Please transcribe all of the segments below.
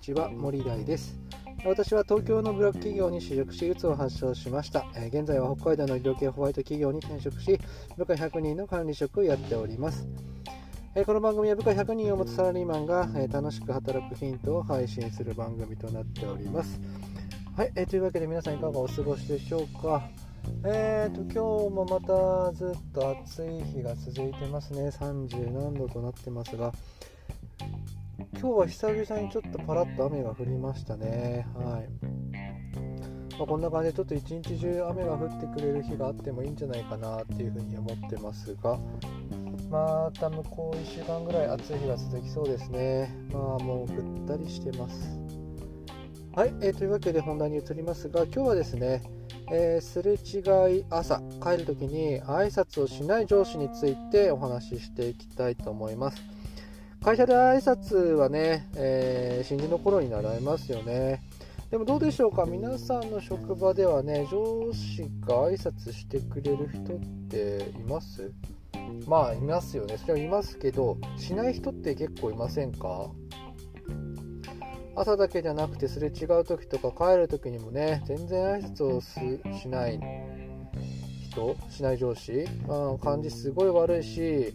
ちは森大です私は東京のブラック企業に就職し、うつを発症しました。えー、現在は北海道の医療系ホワイト企業に転職し、部下100人の管理職をやっております。えー、この番組は部下100人を持つサラリーマンが、えー、楽しく働くヒントを配信する番組となっております。はい、えというわけで皆さんいかがお過ごしでしょうか。えーと、今日もまたずっと暑い日が続いてますね。30何度となってますが、今日は久々にちょっとパラッと雨が降りましたね。はい。まあ、こんな感じでちょっと一日中雨が降ってくれる日があってもいいんじゃないかなっていうふうに思ってますが、また向こう1週間ぐらい暑い日が続きそうですね。まあもうぐったりしてます。はい、えー、というわけで本題に移りますが、今日はですね、えー、すれ違い朝帰るときに挨拶をしない上司についてお話ししていきたいと思います。会社で挨拶はね、えー、新人の頃に習いますよね。でもどうでしょうか？皆さんの職場ではね、上司が挨拶してくれる人っています？まあいますよね。それはいますけど、しない人って結構いませんか？朝だけじゃなくてすれ違う時とか帰る時にもね、全然挨拶をしない人、しない上司、まあ、感じすごい悪いし、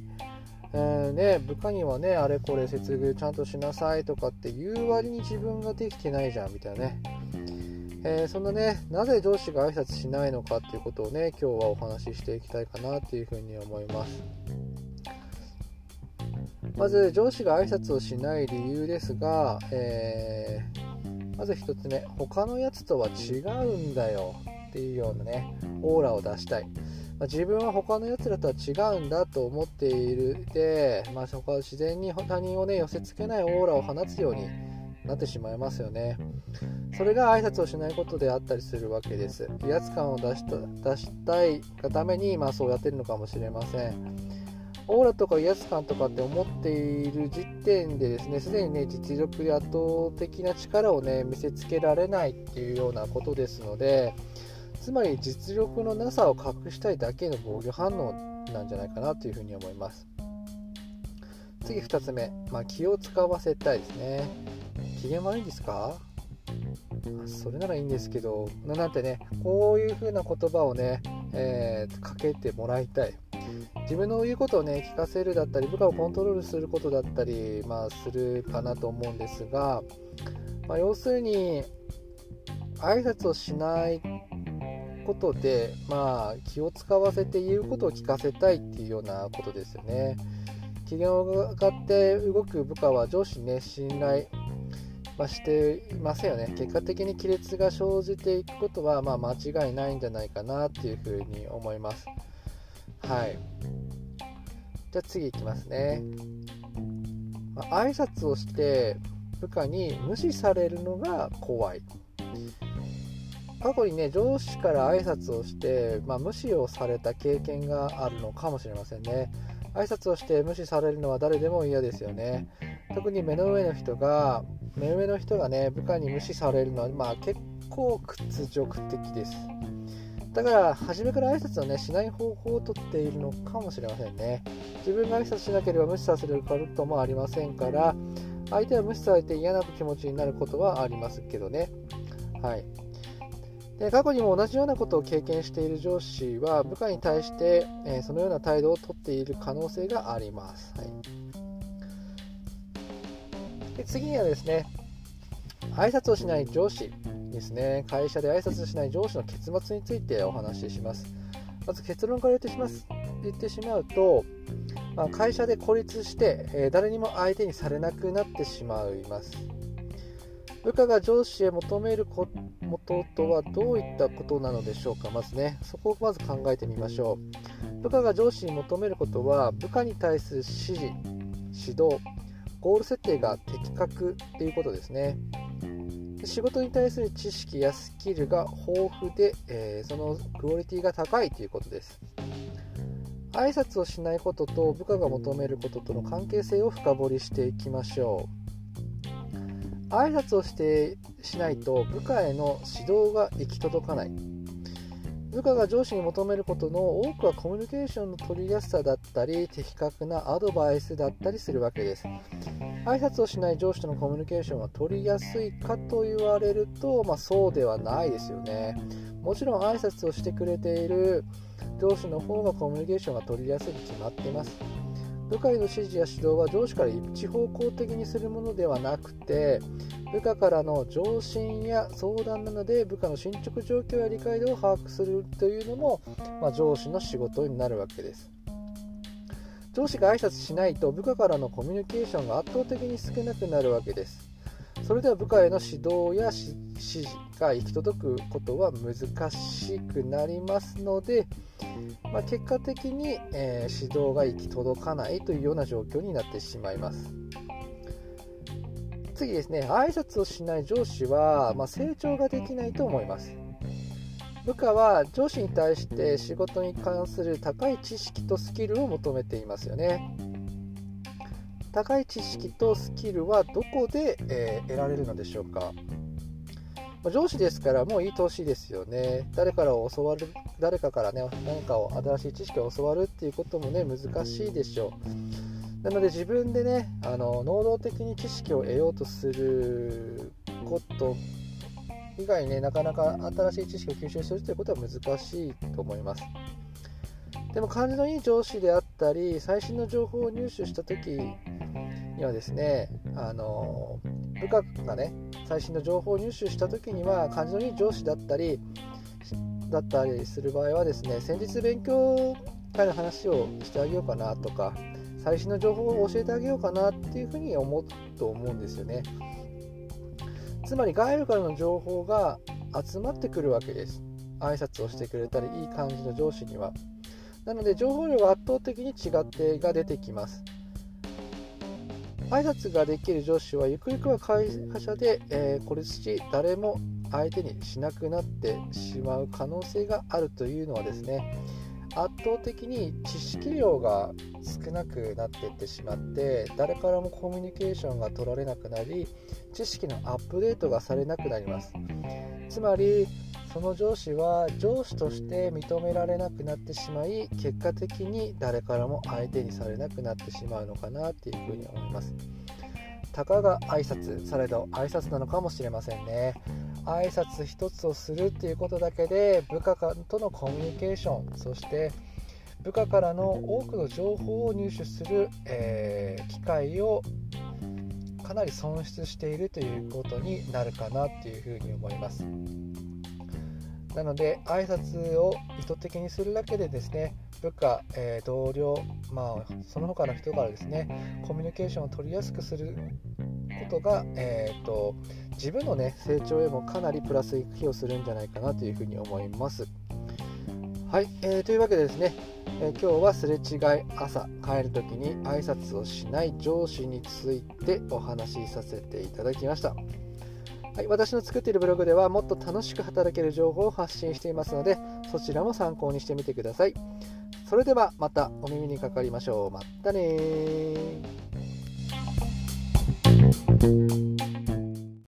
えー、ね、部下にはね、あれこれ接遇ちゃんとしなさいとかって言う割に自分ができてないじゃんみたいなね。えー、そんなね、なぜ上司が挨拶しないのかっていうことをね、今日はお話ししていきたいかなっていうふうに思います。まず、上司が挨拶をしない理由ですが、えー、まず1つ目、他のやつとは違うんだよっていうようなね、オーラを出したい。まあ、自分は他のやつらとは違うんだと思っているで、まあ、そこは自然に他人をね寄せつけないオーラを放つようになってしまいますよね。それが挨拶をしないことであったりするわけです。威圧感を出した出したいがために、まあ、そうやってるのかもしれません。オーラとか威圧感とかって思っている時点でですねすでにね実力で圧倒的な力をね見せつけられないっていうようなことですのでつまり実力のなさを隠したいだけの防御反応なんじゃないかなというふうに思います。次2つ目、まあ、気を使わせたいですね。機嫌悪いんですか？それならいいんですけど。なんてねこういう風な言葉をね、えー、かけてもらいたい。自分の言うことをね聞かせるだったり部下をコントロールすることだったり、まあ、するかなと思うんですが、まあ、要するに挨拶をしないことで、まあ、気を使わせて言うことを聞かせたいっていうようなことですよね。機嫌を上がって動く部下は上司にね、信頼、まあ、していませんよね。結果的に亀裂が生じていくことは、まあ、間違いないんじゃないかなっていうふうに思います。はい。じゃあ次いきますね。まあ、挨拶をして部下に無視されるのが怖い。過去にね上司から挨拶をして、まあ、無視をされた経験があるのかもしれませんね。挨拶をして無視されるのは誰でも嫌ですよね。特に目の上の人が目上の人がね部下に無視されるのは、まあ、結構屈辱的です。だから初めから挨拶をねしない方法をとっているのかもしれませんね。自分が挨拶しなければ無視させることもありませんから相手は無視されて嫌な気持ちになることはありますけどね。はい。で過去にも同じようなことを経験している上司は部下に対して、えー、そのような態度をとっている可能性があります。はい、で次にはですね挨拶をしない上司ですね。会社で挨拶しない上司の結末についてお話しします。まず結論から言ってします。言ってしまうと、まあ、会社で孤立して、えー、誰にも相手にされなくなってしまいます。部下が上司へ求めることとはどういったことなのでしょうか？まずねそこをまず考えてみましょう。部下が上司に求めることは部下に対する指示指導ゴール設定が的確っていうことですね。仕事に対する知識やスキルが豊富で、えー、そのクオリティが高いということです。挨拶をしないことと部下が求めることとの関係性を深掘りしていきましょう。挨拶をしてしないと部下への指導が行き届かない。部下が上司に求めることの多くはコミュニケーションの取りやすさだったり的確なアドバイスだったりするわけです。挨拶をしない上司とのコミュニケーションは取りやすいかと言われると、まあ、そうではないですよね。もちろん挨拶をしてくれている上司の方がコミュニケーションが取りやすいに決まっています。部下への指示や指導は上司から一方向的にするものではなくて部下からの上申や相談などで部下の進捗状況や理解度を把握するというのも、まあ、上司の仕事になるわけです。上司が挨拶しないと部下からのコミュニケーションが圧倒的に少なくなるわけです。それでは部下への指導や指示が行き届くことは難しくなりますので、まあ、結果的に、えー、指導が行き届かないというような状況になってしまいます。次ですね、挨拶をしない上司は、まあ、成長ができないと思います。部下は上司に対して仕事に関する高い知識とスキルを求めていますよね。高い知識とスキルはどこで、えー、得られるのでしょうか上司ですからもういい年ですよね。誰から教わる、誰かからね、何かを新しい知識を教わるっていうこともね、難しいでしょう。なので自分でね、あの能動的に知識を得ようとすること以外ね、なかなか新しい知識を吸収するということは難しいと思います。でも感じのいい上司であったり、最新の情報を入手した時にはですね、あの部下がね最新の情報を入手した時には感じのいい上司だったりだったりする場合はですね先日勉強会の話をしてあげようかなとか最新の情報を教えてあげようかなっていうふうに思うと思うんですよね。つまり外部からの情報が集まってくるわけです。挨拶をしてくれたりいい感じの上司には。なので情報量が圧倒的に違ってが出てきます。挨拶ができる上司はゆくゆくは会社で、えー、孤立し誰も相手にしなくなってしまう可能性があるというのはですね圧倒的に知識量が少なくなっていってしまって誰からもコミュニケーションが取られなくなり知識のアップデートがされなくなります。つまりその上司は上司として認められなくなってしまい結果的に誰からも相手にされなくなってしまうのかなっていうふうに思いますたかが挨拶されど挨拶なのかもしれませんね挨拶一つをするっていうことだけで部下とのコミュニケーションそして部下からの多くの情報を入手する、えー、機会をかなり損失しているということになるかなっていうふうに思います。なので挨拶を意図的にするだけでですね部下、えー、同僚、まあ、その他の人からですねコミュニケーションを取りやすくすることが、えーと、自分の、ね、成長へもかなりプラス寄与するんじゃないかなというふうに思います。はい、えー、というわけでですね、えー、今日はすれ違い朝帰る時に挨拶をしない上司についてお話しさせていただきました。はい、私の作っているブログではもっと楽しく働ける情報を発信していますのでそちらも参考にしてみてください。それではまたお耳にかかりましょう。またね